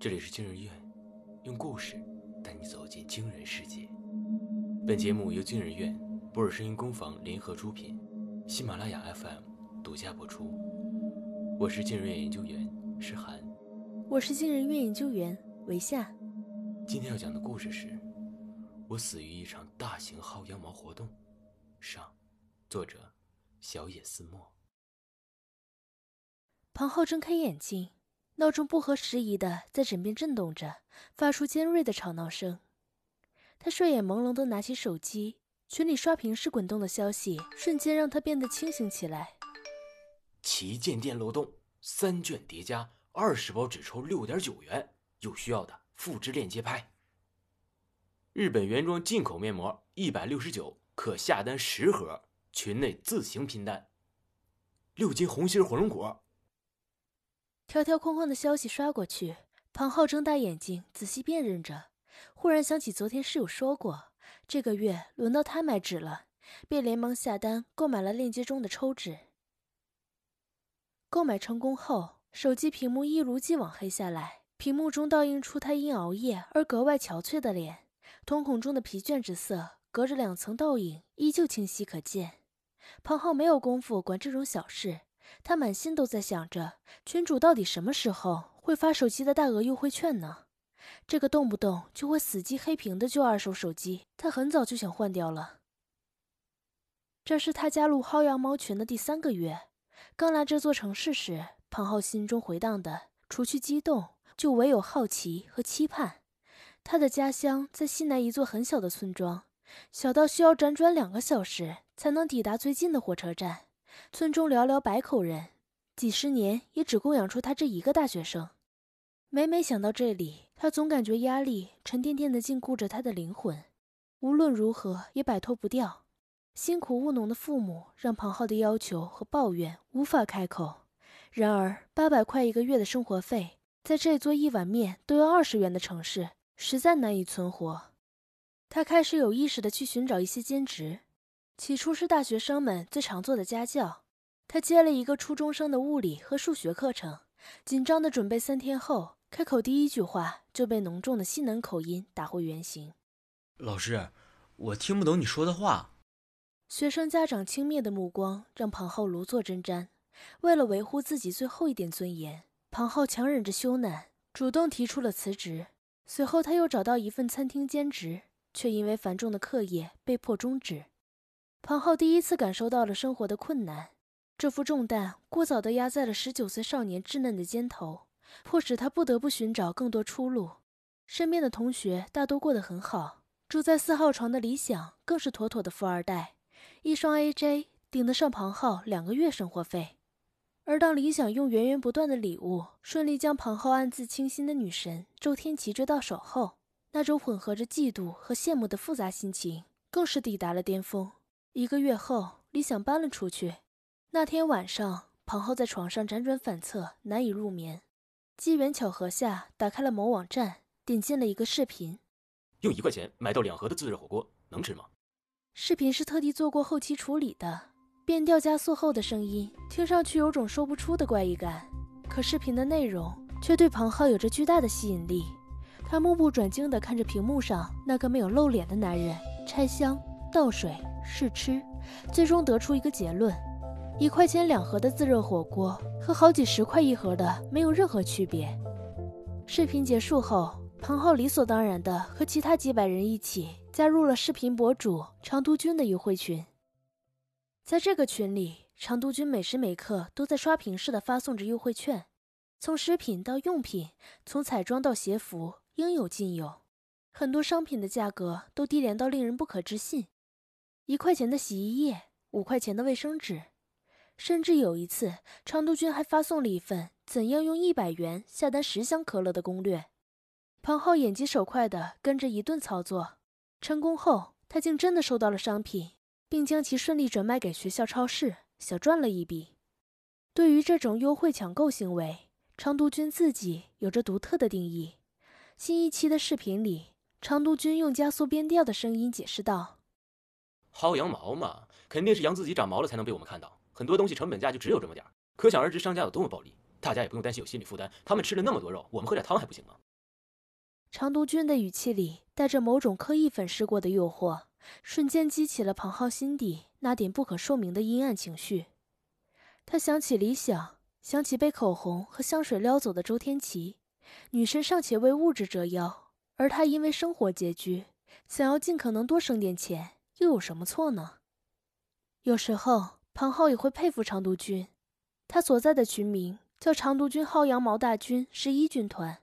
这里是惊人院，用故事带你走进惊人世界。本节目由惊人院、博尔声音工坊联合出品，喜马拉雅 FM 独家播出。我是惊人院研究员诗涵，我是惊人院研究员维夏。今天要讲的故事是《我死于一场大型薅羊毛活动》上，作者小野思墨。庞浩睁开眼睛。闹钟不合时宜的在枕边震动着，发出尖锐的吵闹声。他睡眼朦胧的拿起手机，群里刷屏式滚动的消息瞬间让他变得清醒起来。旗舰店漏洞，三卷叠加，二十包只抽六点九元，有需要的复制链接拍。日本原装进口面膜一百六十九，可下单十盒，群内自行拼单。六斤红心火龙果。条条框框的消息刷过去，庞浩睁大眼睛仔细辨认着，忽然想起昨天室友说过，这个月轮到他买纸了，便连忙下单购买了链接中的抽纸。购买成功后，手机屏幕一如既往黑下来，屏幕中倒映出他因熬夜而格外憔悴的脸，瞳孔中的疲倦之色隔着两层倒影依旧清晰可见。庞浩没有功夫管这种小事。他满心都在想着，群主到底什么时候会发手机的大额优惠券呢？这个动不动就会死机黑屏的旧二手手机，他很早就想换掉了。这是他加入薅羊毛群的第三个月。刚来这座城市时，庞浩心中回荡的，除去激动，就唯有好奇和期盼。他的家乡在西南一座很小的村庄，小到需要辗转两个小时才能抵达最近的火车站。村中寥寥百口人，几十年也只供养出他这一个大学生。每每想到这里，他总感觉压力沉甸甸的禁锢着他的灵魂，无论如何也摆脱不掉。辛苦务农的父母让庞浩的要求和抱怨无法开口。然而，八百块一个月的生活费，在这座一碗面都要二十元的城市，实在难以存活。他开始有意识的去寻找一些兼职。起初是大学生们最常做的家教，他接了一个初中生的物理和数学课程，紧张的准备三天后，开口第一句话就被浓重的西南口音打回原形。老师，我听不懂你说的话。学生家长轻蔑的目光让庞浩如坐针毡。为了维护自己最后一点尊严，庞浩强忍着羞赧，主动提出了辞职。随后他又找到一份餐厅兼职，却因为繁重的课业被迫终止。庞浩第一次感受到了生活的困难，这副重担过早地压在了十九岁少年稚嫩的肩头，迫使他不得不寻找更多出路。身边的同学大多过得很好，住在四号床的李想更是妥妥的富二代，一双 AJ 顶得上庞浩两个月生活费。而当李想用源源不断的礼物顺利将庞浩暗自倾心的女神周天琪追到手后，那种混合着嫉妒和羡慕的复杂心情更是抵达了巅峰。一个月后，李想搬了出去。那天晚上，庞浩在床上辗转反侧，难以入眠。机缘巧合下，打开了某网站，点进了一个视频。用一块钱买到两盒的自热火锅，能吃吗？视频是特地做过后期处理的，变调加速后的声音听上去有种说不出的怪异感。可视频的内容却对庞浩有着巨大的吸引力。他目不转睛地看着屏幕上那个没有露脸的男人拆箱倒水。试吃，最终得出一个结论：一块钱两盒的自热火锅和好几十块一盒的没有任何区别。视频结束后，庞浩理所当然的和其他几百人一起加入了视频博主长途君的优惠群。在这个群里，长途君每时每刻都在刷屏似的发送着优惠券，从食品到用品，从彩妆到鞋服，应有尽有。很多商品的价格都低廉到令人不可置信。一块钱的洗衣液，五块钱的卫生纸，甚至有一次，长都君还发送了一份怎样用一百元下单十箱可乐的攻略。庞浩眼疾手快的跟着一顿操作，成功后，他竟真的收到了商品，并将其顺利转卖给学校超市，小赚了一笔。对于这种优惠抢购行为，长都君自己有着独特的定义。新一期的视频里，长都君用加速变调的声音解释道。薅羊毛嘛，肯定是羊自己长毛了才能被我们看到。很多东西成本价就只有这么点儿，可想而知商家有多么暴利。大家也不用担心有心理负担，他们吃了那么多肉，我们喝点汤还不行吗？常督军的语气里带着某种刻意粉饰过的诱惑，瞬间激起了庞浩心底那点不可说明的阴暗情绪。他想起理想，想起被口红和香水撩走的周天琪，女神尚且为物质折腰，而他因为生活拮据，想要尽可能多省点钱，又有什么错呢？有时候，庞浩也会佩服常督军，他所在的群名叫常督军薅羊毛大军十一军团，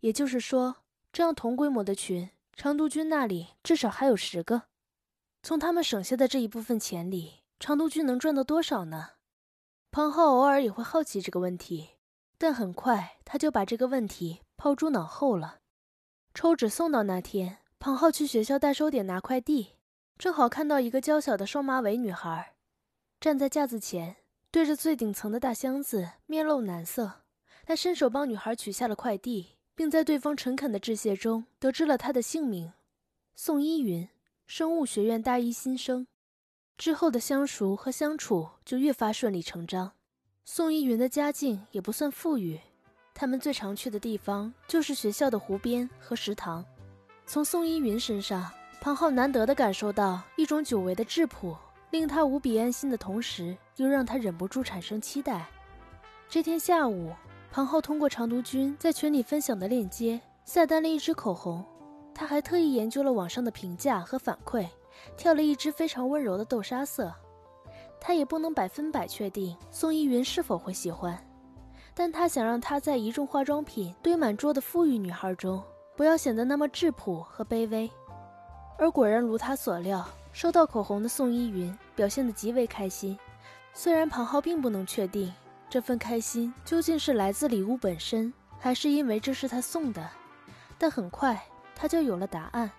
也就是说。这样同规模的群，常督军那里至少还有十个。从他们省下的这一部分钱里，常督军能赚到多少呢？庞浩偶尔也会好奇这个问题，但很快他就把这个问题抛诸脑后了。抽纸送到那天，庞浩去学校代收点拿快递，正好看到一个娇小的双马尾女孩站在架子前，对着最顶层的大箱子面露难色。他伸手帮女孩取下了快递。并在对方诚恳的致谢中得知了他的姓名，宋依云，生物学院大一新生。之后的相熟和相处就越发顺理成章。宋依云的家境也不算富裕，他们最常去的地方就是学校的湖边和食堂。从宋依云身上，庞浩难得的感受到一种久违的质朴，令他无比安心的同时，又让他忍不住产生期待。这天下午。庞浩通过长途君在群里分享的链接下单了一支口红，他还特意研究了网上的评价和反馈，挑了一支非常温柔的豆沙色。他也不能百分百确定宋依云是否会喜欢，但他想让她在一众化妆品堆满桌的富裕女孩中，不要显得那么质朴和卑微。而果然如他所料，收到口红的宋依云表现得极为开心。虽然庞浩并不能确定。这份开心究竟是来自礼物本身，还是因为这是他送的？但很快他就有了答案。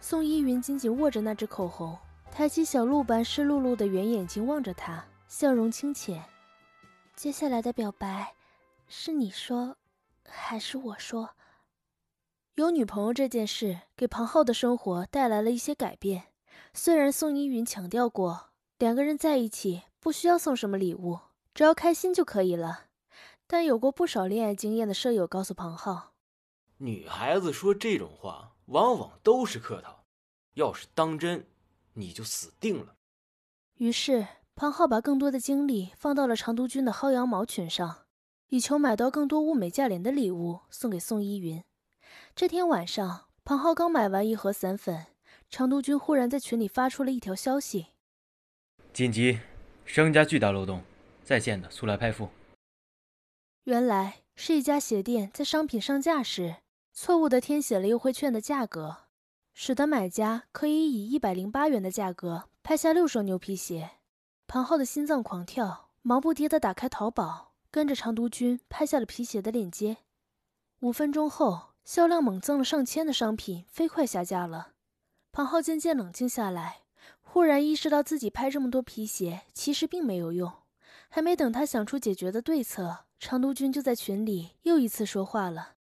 宋依云紧紧握着那只口红，抬起小鹿般湿漉漉的圆眼睛望着他，笑容清浅。接下来的表白，是你说，还是我说？有女朋友这件事给庞浩的生活带来了一些改变。虽然宋依云强调过，两个人在一起不需要送什么礼物。只要开心就可以了，但有过不少恋爱经验的舍友告诉庞浩，女孩子说这种话往往都是客套，要是当真，你就死定了。于是庞浩把更多的精力放到了长途君的薅羊毛群上，以求买到更多物美价廉的礼物送给宋依云。这天晚上，庞浩刚买完一盒散粉，长途君忽然在群里发出了一条消息：紧急，商家巨大漏洞。在线的速来拍付。原来是一家鞋店在商品上架时错误的填写了优惠券的价格，使得买家可以以一百零八元的价格拍下六双牛皮鞋。庞浩的心脏狂跳，忙不迭地打开淘宝，跟着长途君拍下了皮鞋的链接。五分钟后，销量猛增了上千的商品飞快下架了。庞浩渐渐冷静下来，忽然意识到自己拍这么多皮鞋其实并没有用。还没等他想出解决的对策，长都君就在群里又一次说话了：“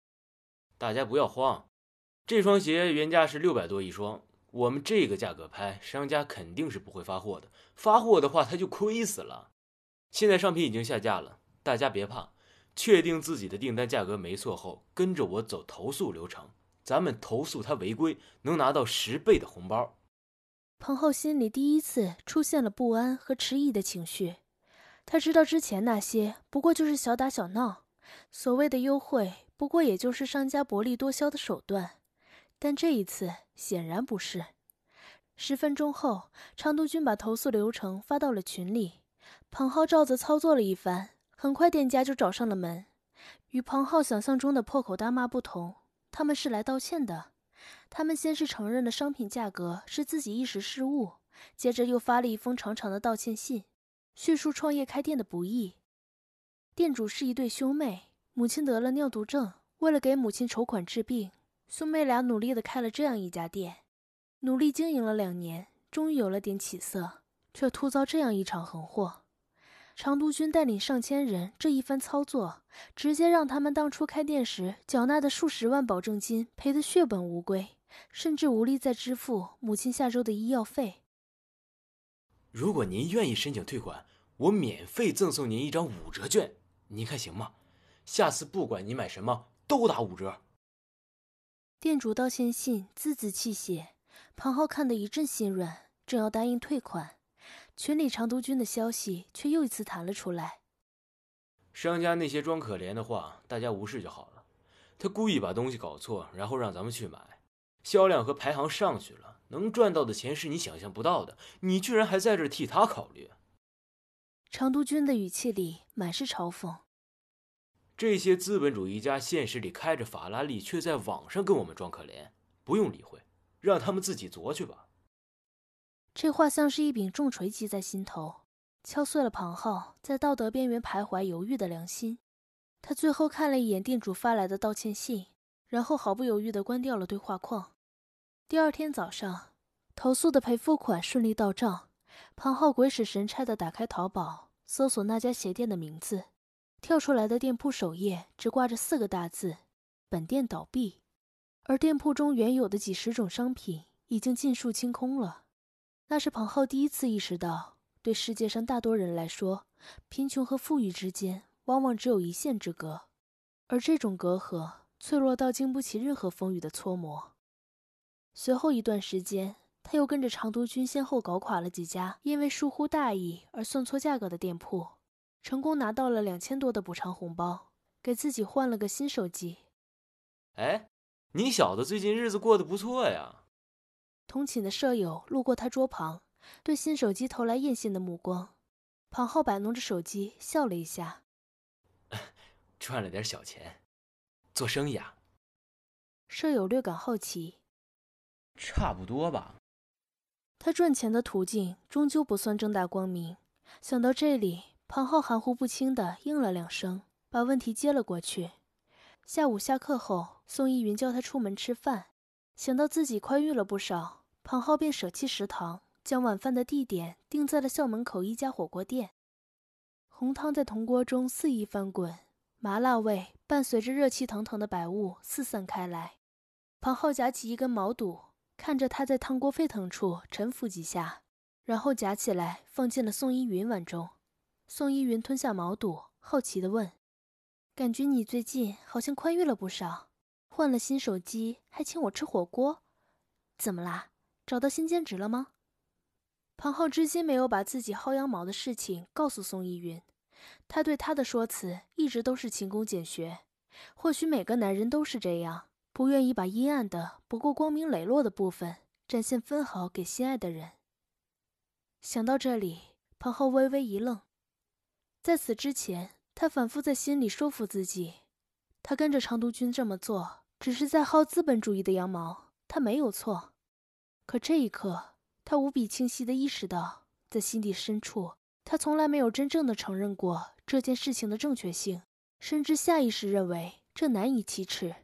大家不要慌，这双鞋原价是六百多一双，我们这个价格拍，商家肯定是不会发货的。发货的话，他就亏死了。现在商品已经下架了，大家别怕，确定自己的订单价格没错后，跟着我走投诉流程，咱们投诉他违规，能拿到十倍的红包。”彭浩心里第一次出现了不安和迟疑的情绪。他知道之前那些不过就是小打小闹，所谓的优惠不过也就是商家薄利多销的手段，但这一次显然不是。十分钟后，长途君把投诉流程发到了群里，彭浩照着操作了一番，很快店家就找上了门。与庞浩想象中的破口大骂不同，他们是来道歉的。他们先是承认了商品价格是自己一时失误，接着又发了一封长长的道歉信。叙述创业开店的不易。店主是一对兄妹，母亲得了尿毒症，为了给母亲筹款治病，兄妹俩努力的开了这样一家店。努力经营了两年，终于有了点起色，却突遭这样一场横祸。长督军带领上千人这一番操作，直接让他们当初开店时缴纳的数十万保证金赔得血本无归，甚至无力再支付母亲下周的医药费。如果您愿意申请退款，我免费赠送您一张五折券，您看行吗？下次不管你买什么都打五折。店主道歉信字字泣血，庞浩看得一阵心软，正要答应退款，群里长毒君的消息却又一次弹了出来。商家那些装可怜的话，大家无视就好了。他故意把东西搞错，然后让咱们去买，销量和排行上去了，能赚到的钱是你想象不到的。你居然还在这替他考虑。长途君的语气里满是嘲讽。这些资本主义家现实里开着法拉利，却在网上跟我们装可怜，不用理会，让他们自己琢去吧。这话像是一柄重锤击在心头，敲碎了庞浩在道德边缘徘徊犹豫的良心。他最后看了一眼店主发来的道歉信，然后毫不犹豫地关掉了对话框。第二天早上，投诉的赔付款顺利到账，庞浩鬼使神差地打开淘宝，搜索那家鞋店的名字。跳出来的店铺首页只挂着四个大字：“本店倒闭”，而店铺中原有的几十种商品已经尽数清空了。那是庞浩第一次意识到，对世界上大多人来说，贫穷和富裕之间往往只有一线之隔，而这种隔阂脆弱到经不起任何风雨的搓磨。随后一段时间，他又跟着长途君先后搞垮了几家因为疏忽大意而算错价格的店铺。成功拿到了两千多的补偿红包，给自己换了个新手机。哎，你小子最近日子过得不错呀！同寝的舍友路过他桌旁，对新手机投来艳羡的目光。庞浩摆弄着手机，笑了一下：“ 赚了点小钱，做生意啊？”舍友略感好奇：“差不多吧。”他赚钱的途径终究不算正大光明。想到这里。庞浩含糊不清的应了两声，把问题接了过去。下午下课后，宋依云叫他出门吃饭，想到自己宽裕了不少，庞浩便舍弃食堂，将晚饭的地点定在了校门口一家火锅店。红汤在铜锅中肆意翻滚，麻辣味伴随着热气腾腾的白雾四散开来。庞浩夹起一根毛肚，看着它在汤锅沸腾处沉浮几下，然后夹起来放进了宋依云碗中。宋依云吞下毛肚，好奇地问：“感觉你最近好像宽裕了不少，换了新手机，还请我吃火锅，怎么啦？找到新兼职了吗？”庞浩至今没有把自己薅羊毛的事情告诉宋依云，他对他的说辞一直都是勤工俭学。或许每个男人都是这样，不愿意把阴暗的、不够光明磊落的部分展现分毫给心爱的人。想到这里，庞浩微微一愣。在此之前，他反复在心里说服自己，他跟着长途君这么做，只是在薅资本主义的羊毛，他没有错。可这一刻，他无比清晰地意识到，在心底深处，他从来没有真正的承认过这件事情的正确性，甚至下意识认为这难以启齿。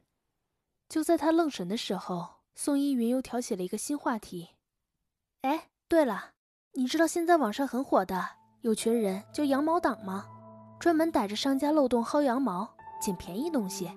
就在他愣神的时候，宋依云又挑起了一个新话题：“哎，对了，你知道现在网上很火的？”有群人叫羊毛党吗？专门逮着商家漏洞薅羊毛，捡便宜东西。